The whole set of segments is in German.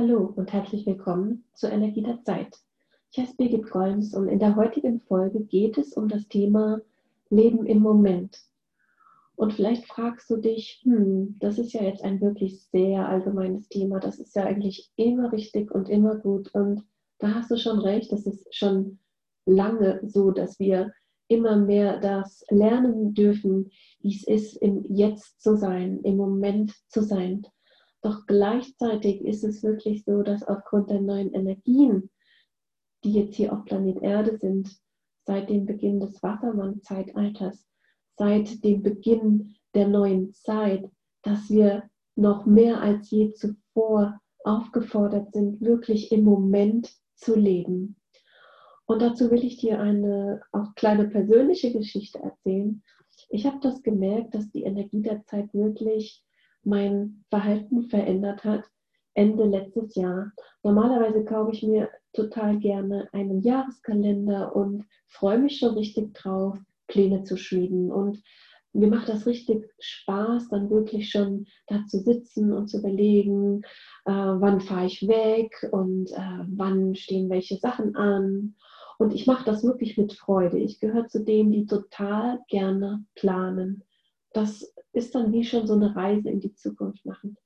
Hallo und herzlich willkommen zur Energie der Zeit. Ich heiße Birgit Golms und in der heutigen Folge geht es um das Thema Leben im Moment. Und vielleicht fragst du dich, hm, das ist ja jetzt ein wirklich sehr allgemeines Thema, das ist ja eigentlich immer richtig und immer gut. Und da hast du schon recht, das ist schon lange so, dass wir immer mehr das lernen dürfen, wie es ist, im Jetzt zu sein, im Moment zu sein. Doch gleichzeitig ist es wirklich so, dass aufgrund der neuen Energien, die jetzt hier auf Planet Erde sind, seit dem Beginn des Wassermann-Zeitalters, seit dem Beginn der neuen Zeit, dass wir noch mehr als je zuvor aufgefordert sind, wirklich im Moment zu leben. Und dazu will ich dir eine auch kleine persönliche Geschichte erzählen. Ich habe das gemerkt, dass die Energie der Zeit wirklich mein Verhalten verändert hat, Ende letztes Jahr. Normalerweise kaufe ich mir total gerne einen Jahreskalender und freue mich schon richtig drauf, Pläne zu schmieden. Und mir macht das richtig Spaß, dann wirklich schon da zu sitzen und zu überlegen, äh, wann fahre ich weg und äh, wann stehen welche Sachen an. Und ich mache das wirklich mit Freude. Ich gehöre zu denen, die total gerne planen. Das ist dann wie schon so eine Reise in die Zukunft machen.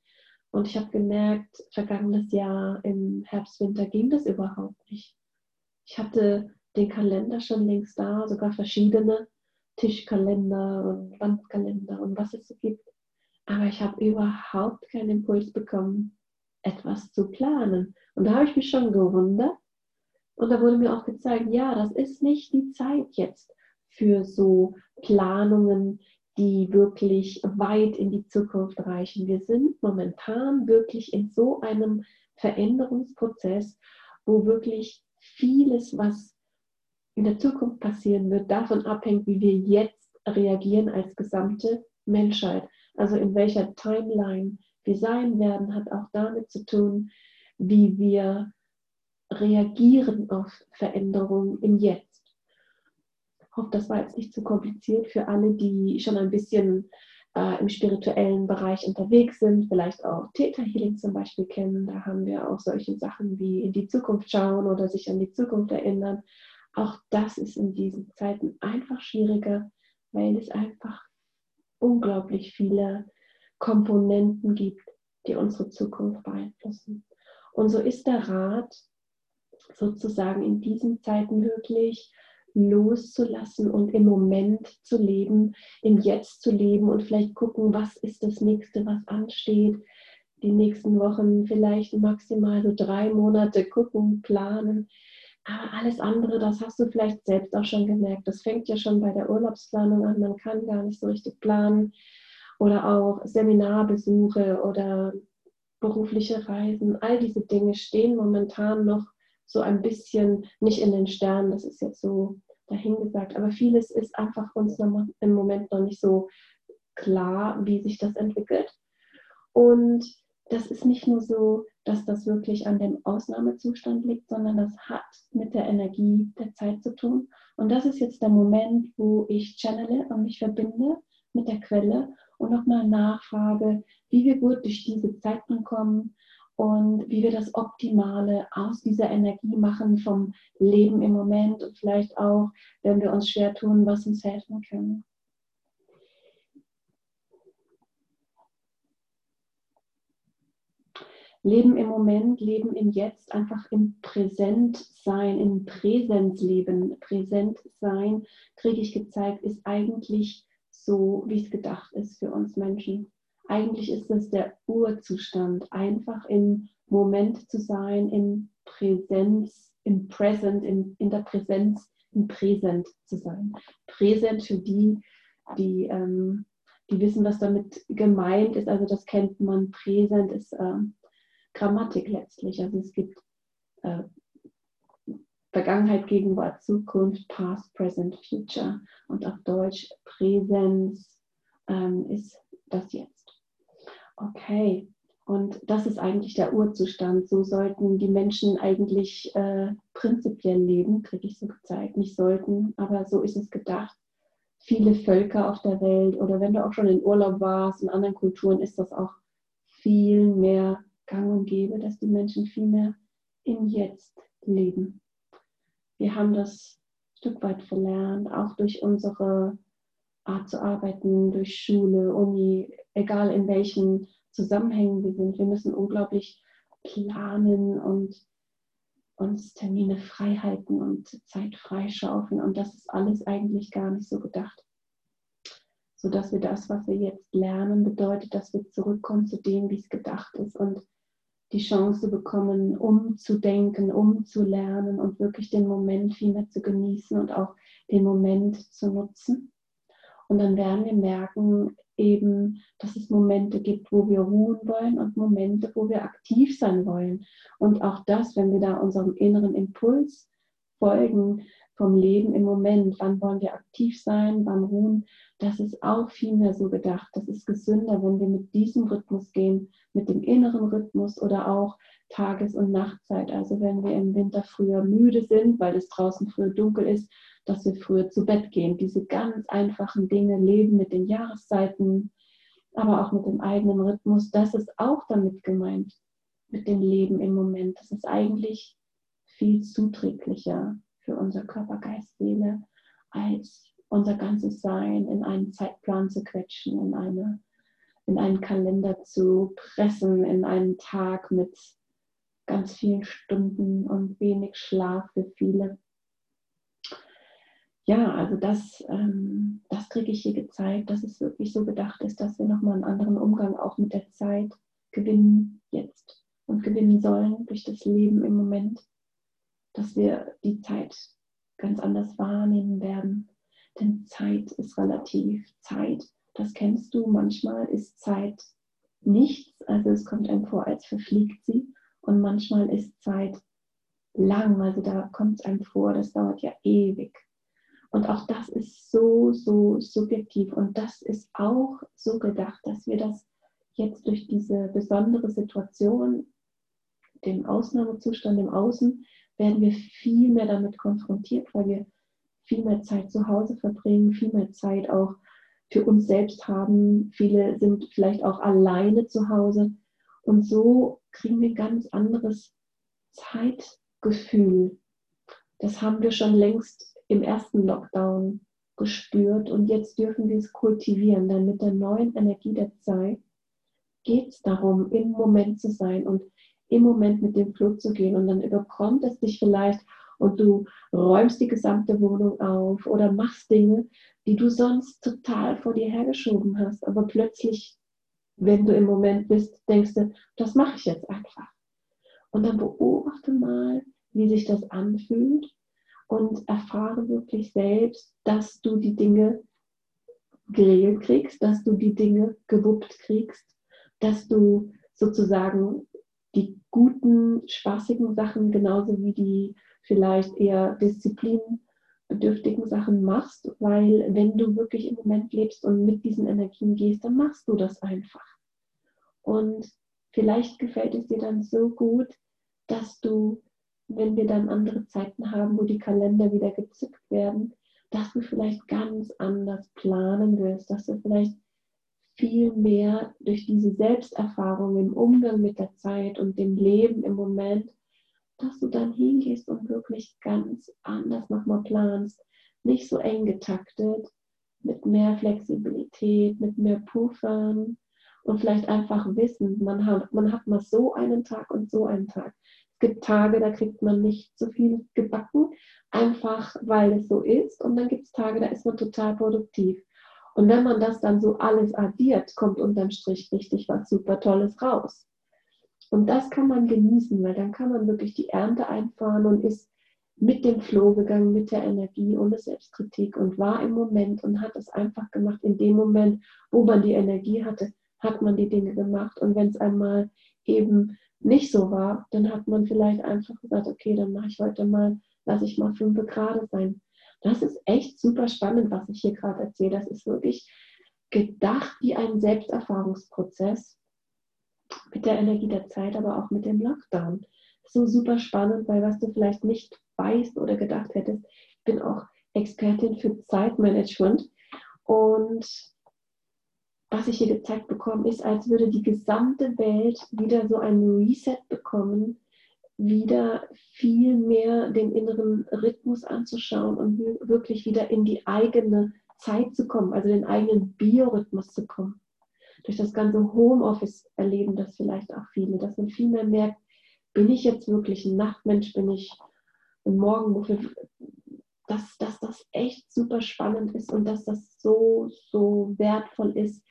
Und ich habe gemerkt, vergangenes Jahr im Herbst, Winter ging das überhaupt nicht. Ich hatte den Kalender schon längst da, sogar verschiedene Tischkalender und Wandkalender und was es so gibt. Aber ich habe überhaupt keinen Impuls bekommen, etwas zu planen. Und da habe ich mich schon gewundert. Und da wurde mir auch gezeigt, ja, das ist nicht die Zeit jetzt für so Planungen, die wirklich weit in die Zukunft reichen. Wir sind momentan wirklich in so einem Veränderungsprozess, wo wirklich vieles, was in der Zukunft passieren wird, davon abhängt, wie wir jetzt reagieren als gesamte Menschheit. Also in welcher Timeline wir sein werden, hat auch damit zu tun, wie wir reagieren auf Veränderungen im Jetzt hoffe, das war jetzt nicht zu kompliziert für alle, die schon ein bisschen äh, im spirituellen Bereich unterwegs sind, vielleicht auch Theta Healing zum Beispiel kennen. Da haben wir auch solche Sachen wie in die Zukunft schauen oder sich an die Zukunft erinnern. Auch das ist in diesen Zeiten einfach schwieriger, weil es einfach unglaublich viele Komponenten gibt, die unsere Zukunft beeinflussen. Und so ist der Rat sozusagen in diesen Zeiten wirklich loszulassen und im Moment zu leben, im Jetzt zu leben und vielleicht gucken, was ist das nächste, was ansteht. Die nächsten Wochen vielleicht maximal so drei Monate gucken, planen. Aber alles andere, das hast du vielleicht selbst auch schon gemerkt. Das fängt ja schon bei der Urlaubsplanung an. Man kann gar nicht so richtig planen. Oder auch Seminarbesuche oder berufliche Reisen. All diese Dinge stehen momentan noch so ein bisschen nicht in den Sternen. Das ist jetzt so dahingesagt. Aber vieles ist einfach uns im Moment noch nicht so klar, wie sich das entwickelt. Und das ist nicht nur so, dass das wirklich an dem Ausnahmezustand liegt, sondern das hat mit der Energie der Zeit zu tun. Und das ist jetzt der Moment, wo ich channele und mich verbinde mit der Quelle und nochmal nachfrage, wie wir gut durch diese Zeiten kommen und wie wir das Optimale aus dieser Energie machen vom Leben im Moment und vielleicht auch, wenn wir uns schwer tun, was uns helfen kann. Leben im Moment, Leben im Jetzt, einfach im Präsent sein, im Präsenzleben, präsent sein, kriege ich gezeigt, ist eigentlich so, wie es gedacht ist für uns Menschen. Eigentlich ist es der Urzustand, einfach im Moment zu sein, in Präsenz, im Present, in, in der Präsenz, im Präsent zu sein. Präsent für die, die, ähm, die wissen, was damit gemeint ist. Also das kennt man. Präsent ist äh, Grammatik letztlich. Also es gibt äh, Vergangenheit, Gegenwart, Zukunft, Past, Present, Future. Und auf Deutsch Präsenz ähm, ist das jetzt. Okay, und das ist eigentlich der Urzustand. So sollten die Menschen eigentlich äh, prinzipiell leben, kriege ich so gezeigt. Nicht sollten, aber so ist es gedacht. Viele Völker auf der Welt oder wenn du auch schon in Urlaub warst, in anderen Kulturen ist das auch viel mehr gang und gebe, dass die Menschen viel mehr im Jetzt leben. Wir haben das ein Stück weit verlernt, auch durch unsere Art zu arbeiten, durch Schule, Uni, egal in welchen Zusammenhängen wir sind. Wir müssen unglaublich planen und uns Termine frei halten und Zeit freischaufeln. Und das ist alles eigentlich gar nicht so gedacht. Sodass wir das, was wir jetzt lernen, bedeutet, dass wir zurückkommen zu dem, wie es gedacht ist und die Chance bekommen, umzudenken, umzulernen und wirklich den Moment viel mehr zu genießen und auch den Moment zu nutzen. Und dann werden wir merken, eben, dass es Momente gibt, wo wir ruhen wollen und Momente, wo wir aktiv sein wollen. Und auch das, wenn wir da unserem inneren Impuls folgen vom Leben im Moment, wann wollen wir aktiv sein, wann ruhen, das ist auch viel mehr so gedacht. Das ist gesünder, wenn wir mit diesem Rhythmus gehen, mit dem inneren Rhythmus oder auch Tages- und Nachtzeit. Also wenn wir im Winter früher müde sind, weil es draußen früher dunkel ist, dass wir früher zu Bett gehen. Diese ganz einfachen Dinge, leben mit den Jahreszeiten, aber auch mit dem eigenen Rhythmus, das ist auch damit gemeint, mit dem Leben im Moment. Das ist eigentlich viel zuträglicher für unser Körper, Geist, Seele, als unser ganzes Sein in einen Zeitplan zu quetschen, in, eine, in einen Kalender zu pressen, in einen Tag mit ganz vielen Stunden und wenig Schlaf für viele ja, also das, ähm, das kriege ich hier gezeigt, dass es wirklich so gedacht ist, dass wir nochmal einen anderen Umgang auch mit der Zeit gewinnen jetzt und gewinnen sollen durch das Leben im Moment, dass wir die Zeit ganz anders wahrnehmen werden. Denn Zeit ist relativ. Zeit, das kennst du, manchmal ist Zeit nichts, also es kommt einem vor, als verfliegt sie. Und manchmal ist Zeit lang, also da kommt es einem vor, das dauert ja ewig. Und auch das ist so, so subjektiv. Und das ist auch so gedacht, dass wir das jetzt durch diese besondere Situation, den Ausnahmezustand im Außen, werden wir viel mehr damit konfrontiert, weil wir viel mehr Zeit zu Hause verbringen, viel mehr Zeit auch für uns selbst haben. Viele sind vielleicht auch alleine zu Hause. Und so kriegen wir ein ganz anderes Zeitgefühl. Das haben wir schon längst im ersten Lockdown gespürt und jetzt dürfen wir es kultivieren, denn mit der neuen Energie der Zeit geht es darum, im Moment zu sein und im Moment mit dem Flug zu gehen und dann überkommt es dich vielleicht und du räumst die gesamte Wohnung auf oder machst Dinge, die du sonst total vor dir hergeschoben hast, aber plötzlich, wenn du im Moment bist, denkst du, das mache ich jetzt einfach. Und dann beobachte mal, wie sich das anfühlt und erfahre wirklich selbst, dass du die Dinge geregelt kriegst, dass du die Dinge gewuppt kriegst, dass du sozusagen die guten, spaßigen Sachen genauso wie die vielleicht eher disziplinbedürftigen Sachen machst, weil wenn du wirklich im Moment lebst und mit diesen Energien gehst, dann machst du das einfach. Und vielleicht gefällt es dir dann so gut, dass du wenn wir dann andere Zeiten haben, wo die Kalender wieder gezückt werden, dass du vielleicht ganz anders planen wirst, dass du vielleicht viel mehr durch diese Selbsterfahrung im Umgang mit der Zeit und dem Leben im Moment, dass du dann hingehst und wirklich ganz anders nochmal planst, nicht so eng getaktet, mit mehr Flexibilität, mit mehr Puffern und vielleicht einfach wissen, man hat, man hat mal so einen Tag und so einen Tag gibt Tage, da kriegt man nicht so viel gebacken, einfach weil es so ist. Und dann gibt es Tage, da ist man total produktiv. Und wenn man das dann so alles addiert, kommt unterm Strich richtig was super Tolles raus. Und das kann man genießen, weil dann kann man wirklich die Ernte einfahren und ist mit dem Flow gegangen, mit der Energie, ohne Selbstkritik und war im Moment und hat es einfach gemacht. In dem Moment, wo man die Energie hatte, hat man die Dinge gemacht. Und wenn es einmal eben nicht so war, dann hat man vielleicht einfach gesagt, okay, dann mache ich heute mal, lasse ich mal fünf Grad sein. Das ist echt super spannend, was ich hier gerade erzähle. Das ist wirklich gedacht wie ein Selbsterfahrungsprozess mit der Energie der Zeit, aber auch mit dem Lockdown. So super spannend, weil was du vielleicht nicht weißt oder gedacht hättest, ich bin auch Expertin für Zeitmanagement und was ich hier gezeigt bekomme, ist, als würde die gesamte Welt wieder so ein Reset bekommen, wieder viel mehr den inneren Rhythmus anzuschauen und wirklich wieder in die eigene Zeit zu kommen, also den eigenen Biorhythmus zu kommen. Durch das ganze Homeoffice erleben das vielleicht auch viele, dass man viel mehr merkt, bin ich jetzt wirklich ein Nachtmensch, bin ich ein Morgenmuffel, dass, dass das echt super spannend ist und dass das so, so wertvoll ist,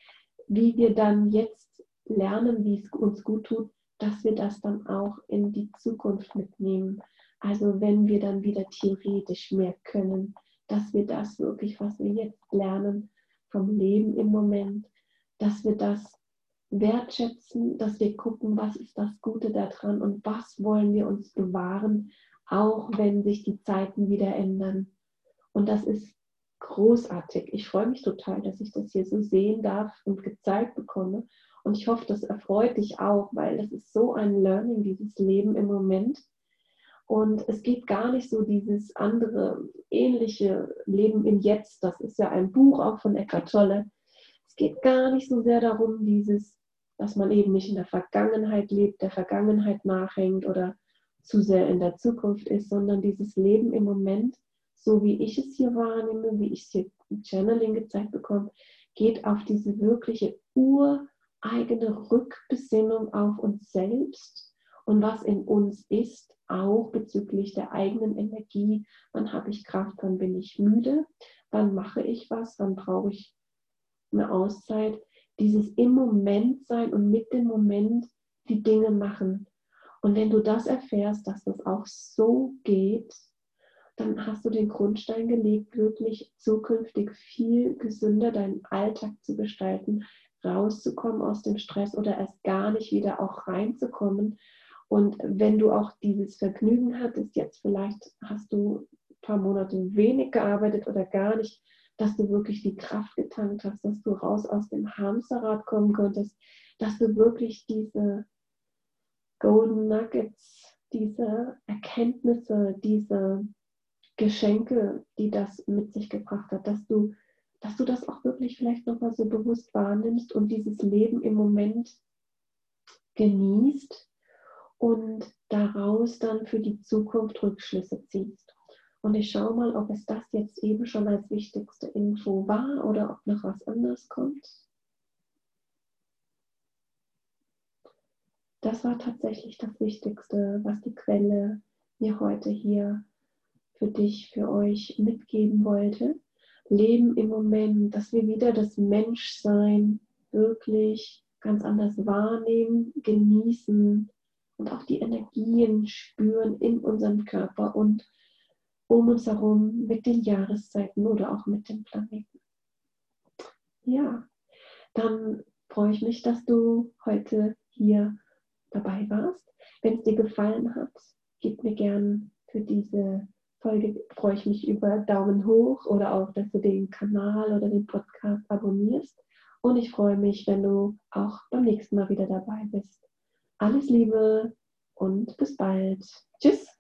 wie wir dann jetzt lernen, wie es uns gut tut, dass wir das dann auch in die Zukunft mitnehmen. Also wenn wir dann wieder theoretisch mehr können, dass wir das wirklich, was wir jetzt lernen vom Leben im Moment, dass wir das wertschätzen, dass wir gucken, was ist das Gute daran und was wollen wir uns bewahren, auch wenn sich die Zeiten wieder ändern. Und das ist großartig. Ich freue mich total, dass ich das hier so sehen darf und gezeigt bekomme. Und ich hoffe, das erfreut dich auch, weil das ist so ein Learning, dieses Leben im Moment. Und es geht gar nicht so dieses andere, ähnliche Leben im Jetzt. Das ist ja ein Buch auch von Eckhart Tolle. Es geht gar nicht so sehr darum, dieses, dass man eben nicht in der Vergangenheit lebt, der Vergangenheit nachhängt oder zu sehr in der Zukunft ist, sondern dieses Leben im Moment, so wie ich es hier wahrnehme, wie ich es hier im Channeling gezeigt bekomme, geht auf diese wirkliche ureigene Rückbesinnung auf uns selbst und was in uns ist, auch bezüglich der eigenen Energie. Wann habe ich Kraft, wann bin ich müde, wann mache ich was, wann brauche ich eine Auszeit. Dieses im Moment sein und mit dem Moment die Dinge machen. Und wenn du das erfährst, dass das auch so geht, dann hast du den Grundstein gelegt, wirklich zukünftig viel gesünder deinen Alltag zu gestalten, rauszukommen aus dem Stress oder erst gar nicht wieder auch reinzukommen. Und wenn du auch dieses Vergnügen hattest, jetzt vielleicht hast du ein paar Monate wenig gearbeitet oder gar nicht, dass du wirklich die Kraft getankt hast, dass du raus aus dem Hamsterrad kommen konntest, dass du wirklich diese Golden Nuggets, diese Erkenntnisse, diese Geschenke, die das mit sich gebracht hat, dass du, dass du das auch wirklich vielleicht nochmal so bewusst wahrnimmst und dieses Leben im Moment genießt und daraus dann für die Zukunft Rückschlüsse ziehst. Und ich schaue mal, ob es das jetzt eben schon als wichtigste Info war oder ob noch was anderes kommt. Das war tatsächlich das Wichtigste, was die Quelle mir heute hier für dich, für euch mitgeben wollte. Leben im Moment, dass wir wieder das Menschsein wirklich ganz anders wahrnehmen, genießen und auch die Energien spüren in unserem Körper und um uns herum mit den Jahreszeiten oder auch mit dem Planeten. Ja, dann freue ich mich, dass du heute hier dabei warst. Wenn es dir gefallen hat, gib mir gern für diese Folge, freue ich mich über Daumen hoch oder auch, dass du den Kanal oder den Podcast abonnierst. Und ich freue mich, wenn du auch beim nächsten Mal wieder dabei bist. Alles Liebe und bis bald. Tschüss.